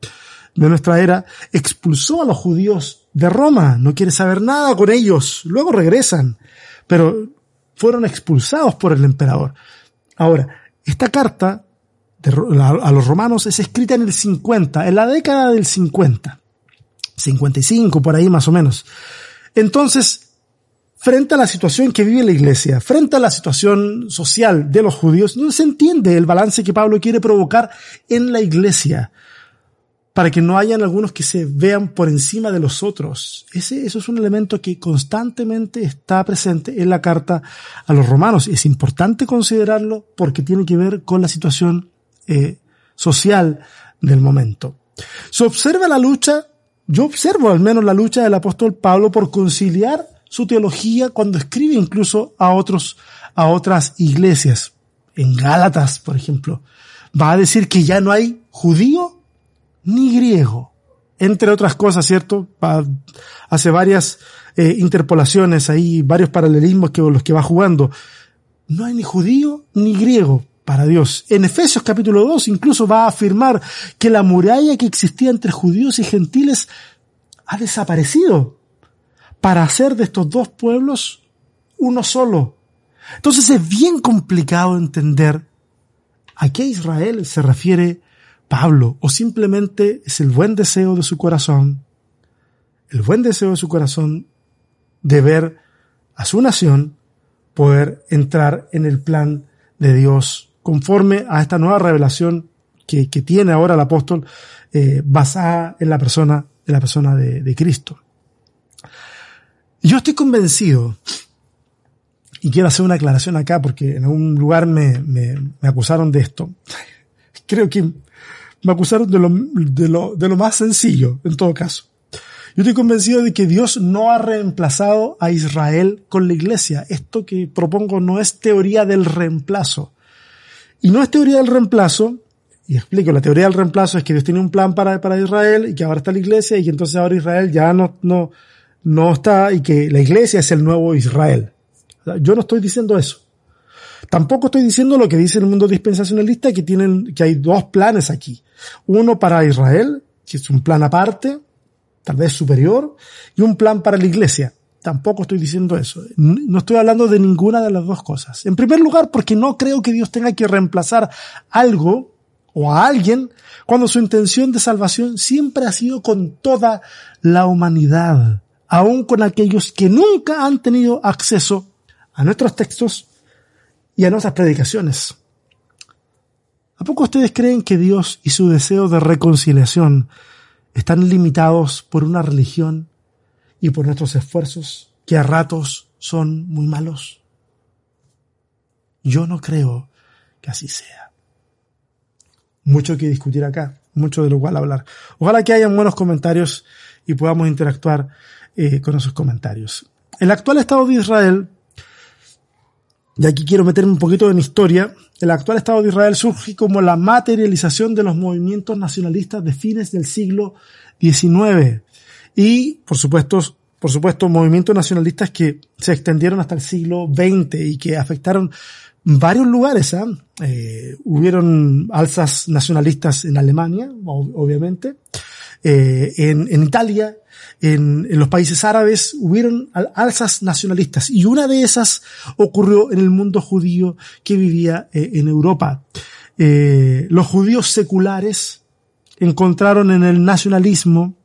de nuestra era, expulsó a los judíos de Roma, no quiere saber nada con ellos, luego regresan, pero fueron expulsados por el emperador. Ahora, esta carta a los romanos es escrita en el 50, en la década del 50, 55 por ahí más o menos. Entonces, frente a la situación que vive la iglesia, frente a la situación social de los judíos, no se entiende el balance que Pablo quiere provocar en la iglesia para que no hayan algunos que se vean por encima de los otros. Ese, eso es un elemento que constantemente está presente en la carta a los romanos. Es importante considerarlo porque tiene que ver con la situación eh, social del momento. Se observa la lucha, yo observo al menos la lucha del apóstol Pablo por conciliar su teología cuando escribe incluso a otros, a otras iglesias. En Gálatas, por ejemplo, va a decir que ya no hay judío ni griego. Entre otras cosas, ¿cierto? hace varias eh, interpolaciones ahí, varios paralelismos que los que va jugando. No hay ni judío ni griego para Dios. En Efesios capítulo 2 incluso va a afirmar que la muralla que existía entre judíos y gentiles ha desaparecido para hacer de estos dos pueblos uno solo. Entonces es bien complicado entender a qué Israel se refiere Pablo, o simplemente es el buen deseo de su corazón, el buen deseo de su corazón de ver a su nación poder entrar en el plan de Dios conforme a esta nueva revelación que, tiene ahora el apóstol eh, basada en la persona, en la persona de, Cristo. Yo estoy convencido, y quiero hacer una aclaración acá porque en algún lugar me, me acusaron de esto. Creo que me acusaron de lo, de lo, de lo más sencillo, en todo caso. Yo estoy convencido de que Dios no ha reemplazado a Israel con la iglesia. Esto que propongo no es teoría del reemplazo. Y no es teoría del reemplazo, y explico, la teoría del reemplazo es que Dios tiene un plan para, para Israel y que ahora está la iglesia y que entonces ahora Israel ya no, no, no está y que la iglesia es el nuevo Israel. Yo no estoy diciendo eso. Tampoco estoy diciendo lo que dice el mundo dispensacionalista, que tienen, que hay dos planes aquí. Uno para Israel, que es un plan aparte, tal vez superior, y un plan para la iglesia. Tampoco estoy diciendo eso. No estoy hablando de ninguna de las dos cosas. En primer lugar, porque no creo que Dios tenga que reemplazar algo o a alguien cuando su intención de salvación siempre ha sido con toda la humanidad, aun con aquellos que nunca han tenido acceso a nuestros textos y a nuestras predicaciones. ¿A poco ustedes creen que Dios y su deseo de reconciliación están limitados por una religión y por nuestros esfuerzos que a ratos son muy malos? Yo no creo que así sea. Mucho que discutir acá, mucho de lo cual hablar. Ojalá que hayan buenos comentarios y podamos interactuar eh, con esos comentarios. El actual Estado de Israel y aquí quiero meterme un poquito en historia, el actual Estado de Israel surge como la materialización de los movimientos nacionalistas de fines del siglo XIX. Y, por supuesto, por supuesto, movimientos nacionalistas que se extendieron hasta el siglo XX y que afectaron varios lugares. ¿eh? Eh, hubieron alzas nacionalistas en Alemania, obviamente, eh, en, en, Italia, en, en, los países árabes, hubieron alzas nacionalistas y una de esas ocurrió en el mundo judío que vivía eh, en Europa. Los judíos seculares encontraron en el nacionalismo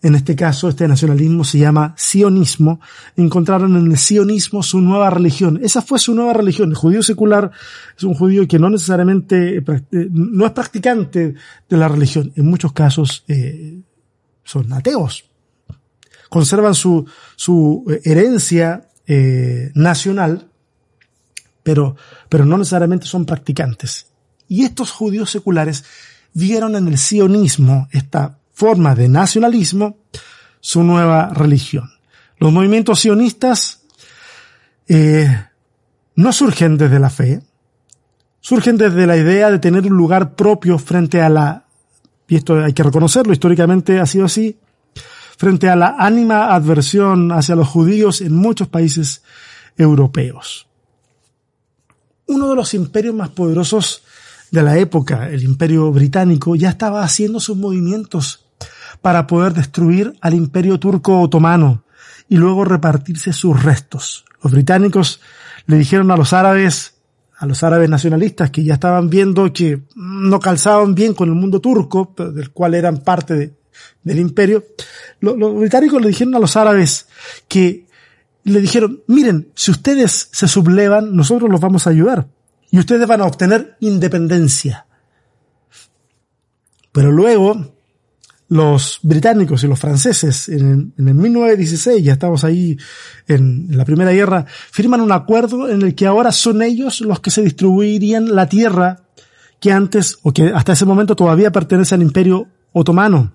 en este caso este nacionalismo se llama sionismo, encontraron en el sionismo su nueva religión. Esa fue su nueva religión. El judío secular es un judío que no necesariamente, eh, eh, no es practicante de la religión. En muchos casos eh, son ateos. Conservan su, su herencia nacional, pero, pero no necesariamente son practicantes. Y estos judíos seculares vieron en el sionismo esta forma de nacionalismo su nueva religión. Los movimientos sionistas eh, no surgen desde la fe, surgen desde la idea de tener un lugar propio frente a la, y esto hay que reconocerlo, históricamente ha sido así, frente a la ánima adversión hacia los judíos en muchos países europeos. Uno de los imperios más poderosos de la época, el imperio británico, ya estaba haciendo sus movimientos para poder destruir al imperio turco otomano y luego repartirse sus restos. Los británicos le dijeron a los árabes, a los árabes nacionalistas que ya estaban viendo que no calzaban bien con el mundo turco, del cual eran parte del imperio, los, británicos le dijeron a los árabes que le dijeron, miren, si ustedes se sublevan, nosotros los vamos a ayudar y ustedes van a obtener independencia. Pero luego los británicos y los franceses en, el 1916, ya estamos ahí en, la Primera Guerra, firman un acuerdo en el que ahora son ellos los que se distribuirían la tierra que antes, o que hasta ese momento todavía pertenece al Imperio Otomano.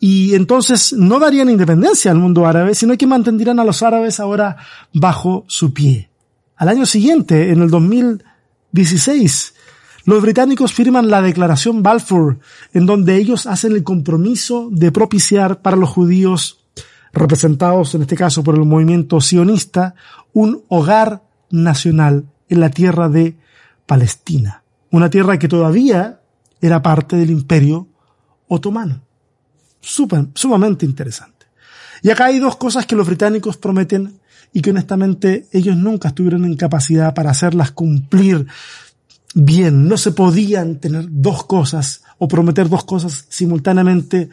Y entonces no darían independencia al mundo árabe, sino que mantendrían a los árabes ahora bajo su pie. Al año siguiente, en el 2016, los británicos firman la Declaración Balfour, en donde ellos hacen el compromiso de propiciar para los judíos, representados en este caso por el movimiento sionista, un hogar nacional en la tierra de Palestina, una tierra que todavía era parte del imperio otomano. sumamente interesante. Y acá hay dos cosas que los británicos prometen y que honestamente ellos nunca estuvieron en capacidad para hacerlas cumplir bien. No se podían tener dos cosas o prometer dos cosas simultáneamente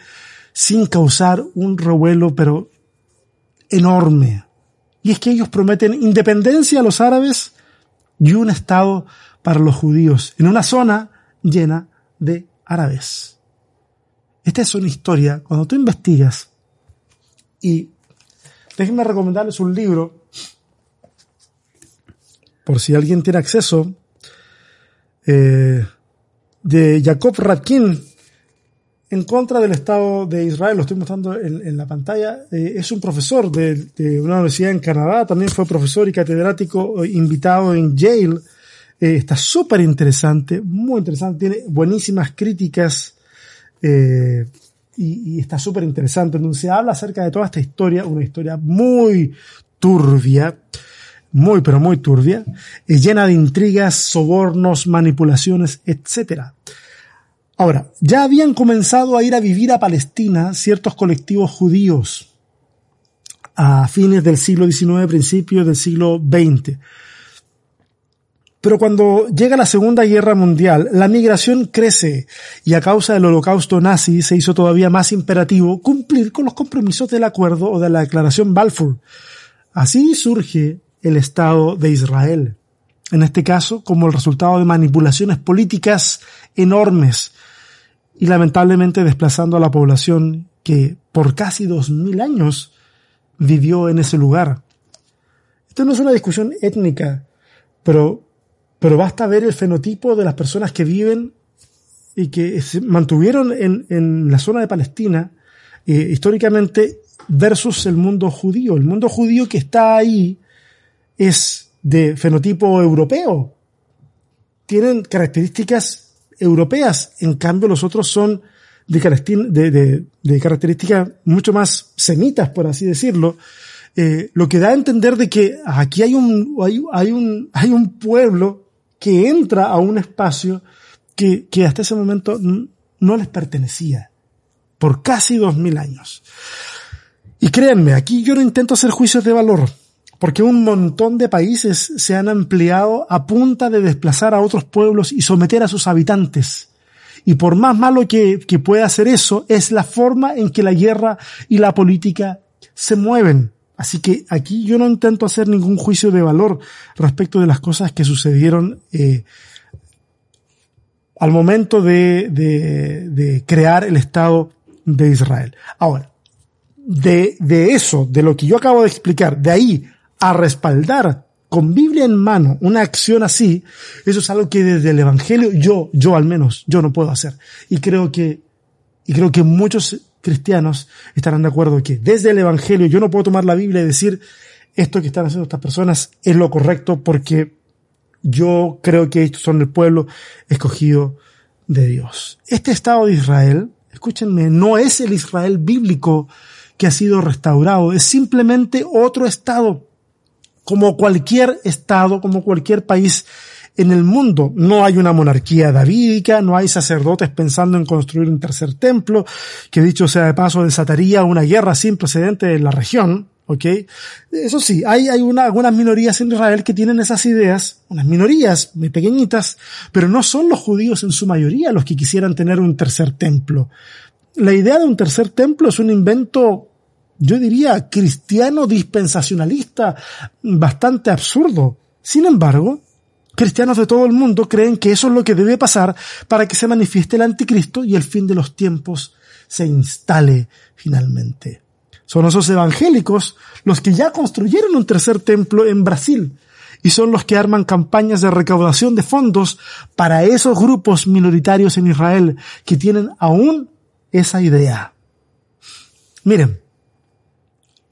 sin causar un revuelo, pero enorme. Y es que ellos prometen independencia a los árabes y un Estado para los judíos en una zona llena de árabes. Esta es una historia, cuando tú investigas, y déjenme recomendarles un libro, por si alguien tiene acceso, eh, de Jacob Ratkin en contra del Estado de Israel, lo estoy mostrando en, la pantalla, eh, es un profesor de, una universidad en Canadá, también fue profesor y catedrático eh, invitado en Yale, está súper interesante, muy interesante, tiene buenísimas críticas y, está súper interesante, se habla acerca de toda esta historia, una historia muy turbia, muy pero muy turbia, es llena de intrigas, sobornos, manipulaciones, etc. Ahora, ya habían comenzado a ir a vivir a Palestina ciertos colectivos judíos a fines del siglo XIX, principios del siglo XX. Pero cuando llega la Segunda Guerra Mundial, la migración crece y a causa del holocausto nazi se hizo todavía más imperativo cumplir con los compromisos del acuerdo o de la declaración Balfour. Así surge el Estado de Israel. En este caso, como el resultado de manipulaciones políticas enormes y lamentablemente desplazando a la población que por casi dos mil años vivió en ese lugar. Esto no es una discusión étnica, pero, pero basta ver el fenotipo de las personas que viven y que se mantuvieron en, en la zona de Palestina eh, históricamente versus el mundo judío. El mundo judío que está ahí es de fenotipo europeo. Tienen características europeas, en cambio los otros son de, de, características mucho más semitas, por así decirlo, eh, lo que da a entender de que aquí hay un, hay, hay, un, hay un pueblo que entra a un espacio que, que hasta ese momento no les pertenecía por casi dos mil años. Y créanme, aquí yo no intento hacer juicios de valor, porque un montón de países se han ampliado a punta de desplazar a otros pueblos y someter a sus habitantes. Y por más malo que, que pueda hacer eso, es la forma en que la guerra y la política se mueven. Así que aquí yo no intento hacer ningún juicio de valor respecto de las cosas que sucedieron eh, al momento de, de, de, crear el Estado de Israel. Ahora, de, de eso, de lo que yo acabo de explicar, de ahí a respaldar con Biblia en mano una acción así, eso es algo que desde el Evangelio yo, yo al menos, yo no puedo hacer. Y creo que, y creo que muchos cristianos estarán de acuerdo que desde el Evangelio yo no puedo tomar la Biblia y decir esto que están haciendo estas personas es lo correcto porque yo creo que estos son el pueblo escogido de Dios. Este Estado de Israel, escúchenme, no es el Israel bíblico que ha sido restaurado, es simplemente otro Estado, como cualquier Estado, como cualquier país en el mundo. No hay una monarquía davídica, no hay sacerdotes pensando en construir un tercer templo, que dicho sea de paso desataría una guerra sin precedente en la región. ¿ok? Eso sí, hay, hay una, algunas minorías en Israel que tienen esas ideas, unas minorías muy pequeñitas, pero no son los judíos en su mayoría los que quisieran tener un tercer templo. La idea de un tercer templo es un invento, yo diría, cristiano dispensacionalista, bastante absurdo. Sin embargo, cristianos de todo el mundo creen que eso es lo que debe pasar para que se manifieste el anticristo y el fin de los tiempos se instale finalmente. Son esos evangélicos los que ya construyeron un tercer templo en Brasil y son los que arman campañas de recaudación de fondos para esos grupos minoritarios en Israel que tienen aún esa idea. Miren,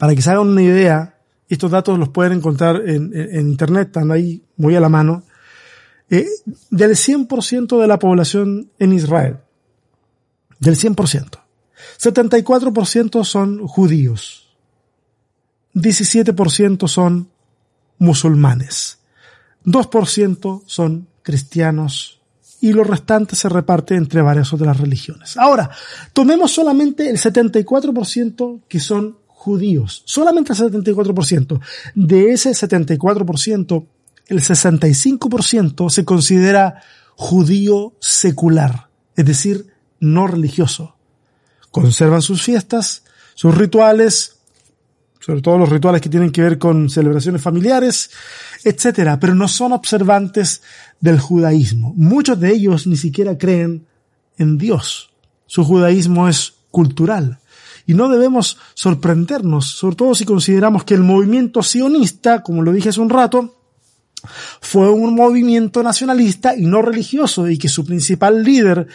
para que se hagan una idea, estos datos los pueden encontrar en, internet, están ahí muy a la mano. Eh, del 100% de la población en Israel, del 100%, 74% son judíos, 17% son musulmanes, 2% son cristianos y lo restante se reparte entre varias otras religiones. Ahora, tomemos solamente el 74% que son judíos, solamente el 74%. De ese 74%, el 65% se considera judío secular, es decir, no religioso. Conservan sus fiestas, sus rituales, sobre todo los rituales que tienen que ver con celebraciones familiares, etcétera, pero no son observantes del judaísmo. Muchos de ellos ni siquiera creen en Dios. Su judaísmo es cultural. Y no debemos sorprendernos, sobre todo si consideramos que el movimiento sionista, como lo dije hace un rato, fue un movimiento nacionalista y no religioso y que su principal líder,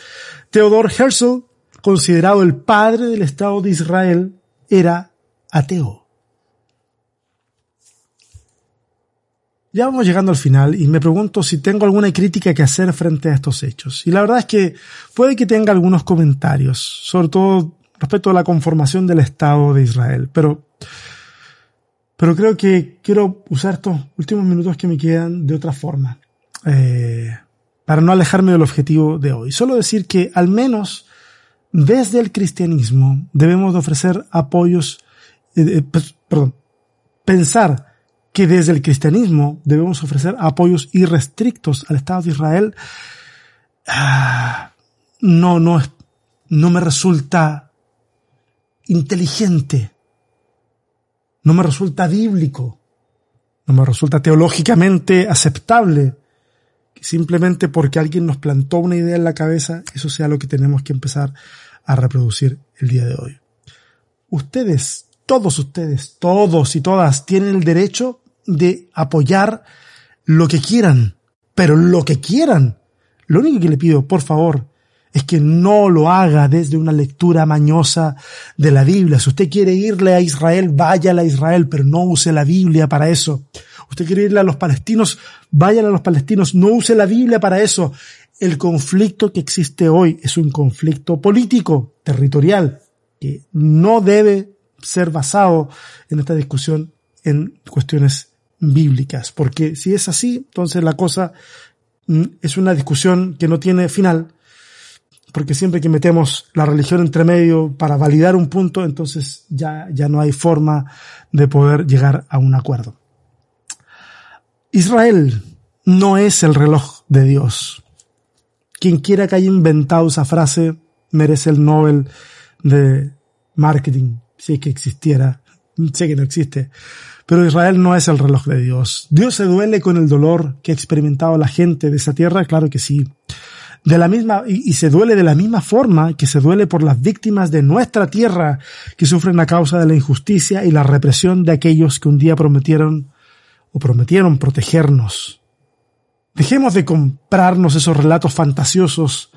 Theodor Herzl, considerado el padre del Estado de Israel, era ateo. Ya vamos llegando al final y me pregunto si tengo alguna crítica que hacer frente a estos hechos. Y la verdad es que puede que tenga algunos comentarios, sobre todo respecto a la conformación del Estado de Israel, pero pero creo que quiero usar estos últimos minutos que me quedan de otra forma, eh, para no alejarme del objetivo de hoy. Solo decir que al menos desde el cristianismo debemos de ofrecer apoyos, eh, eh, perdón, pensar que desde el cristianismo debemos ofrecer apoyos irrestrictos al Estado de Israel, ah, no, no, no me resulta inteligente no me resulta bíblico, no me resulta teológicamente aceptable simplemente porque alguien nos plantó una idea en la cabeza, eso sea lo que tenemos que empezar a reproducir el día de hoy. Ustedes, todos ustedes, todos y todas tienen el derecho de apoyar lo que quieran, pero lo que quieran. Lo único que le pido, por favor, es que no lo haga desde una lectura mañosa de la Biblia. Si usted quiere irle a Israel, vaya a Israel, pero no use la Biblia para eso. Usted quiere irle a los palestinos, vaya a los palestinos, no use la Biblia para eso. El conflicto que existe hoy es un conflicto político, territorial, que no debe ser basado en esta discusión en cuestiones bíblicas, porque si es así, entonces la cosa mm, es una discusión que no tiene final, porque siempre que metemos la religión entre medio para validar un punto, entonces ya, ya no hay forma de poder llegar a un acuerdo. Israel no es el reloj de Dios. Quien quiera que haya inventado esa frase merece el Nobel de marketing, si es que existiera. Sé que no existe. Pero Israel no es el reloj de Dios. ¿Dios se duele con el dolor que ha experimentado la gente de esa tierra? Claro que sí. De la misma, y, se duele de la misma forma que se duele por las víctimas de nuestra tierra que sufren a causa de la injusticia y la represión de aquellos que un día prometieron o prometieron protegernos. Dejemos de comprarnos esos relatos fantasiosos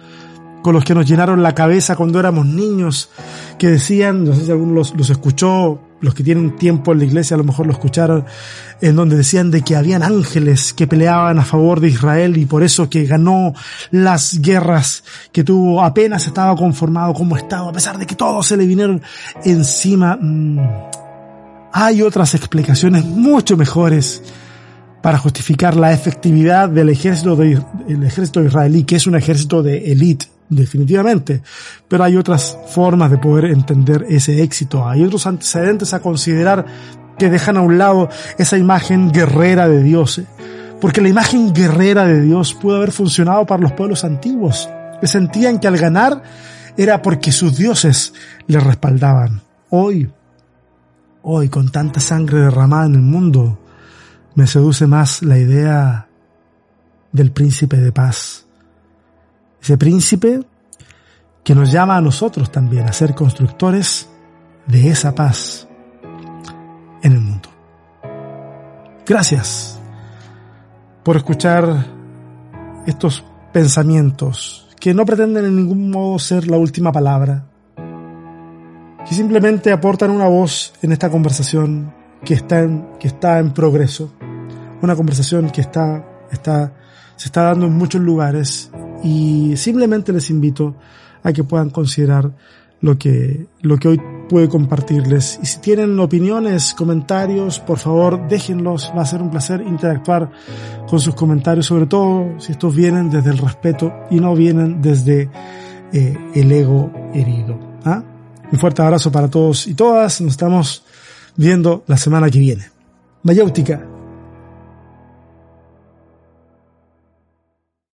con los que nos llenaron la cabeza cuando éramos niños, que decían, no sé si alguno los, los escuchó, los que tienen tiempo en la iglesia a lo mejor lo escucharon, en donde decían de que habían ángeles que peleaban a favor de Israel y por eso que ganó las guerras que tuvo, apenas estaba conformado como Estado, a pesar de que todos se le vinieron encima. Mm, hay otras explicaciones mucho mejores para justificar la efectividad del ejército, de, ejército israelí, que es un ejército de élite definitivamente, pero hay otras formas de poder entender ese éxito. Hay otros antecedentes a considerar que dejan a un lado esa imagen guerrera de Dios, porque la imagen guerrera de Dios pudo haber funcionado para los pueblos antiguos, que sentían que al ganar era porque sus dioses le respaldaban. Hoy, hoy con tanta sangre derramada en el mundo, me seduce más la idea del príncipe de paz ese príncipe que nos llama a nosotros también a ser constructores de esa paz en el mundo. Gracias por escuchar estos pensamientos que no pretenden en ningún modo ser la última palabra, que simplemente aportan una voz en esta conversación que está en, que está en progreso, una conversación que está, está, se está dando en muchos lugares y simplemente les invito a que puedan considerar lo que, lo que hoy puede compartirles. Y si tienen opiniones, comentarios, por favor déjenlos. Va a ser un placer interactuar con sus comentarios, sobre todo si estos vienen desde el respeto y no vienen desde eh, el ego herido. ¿ah? Un fuerte abrazo para todos y todas. Nos estamos viendo la semana que viene. Mayáutica.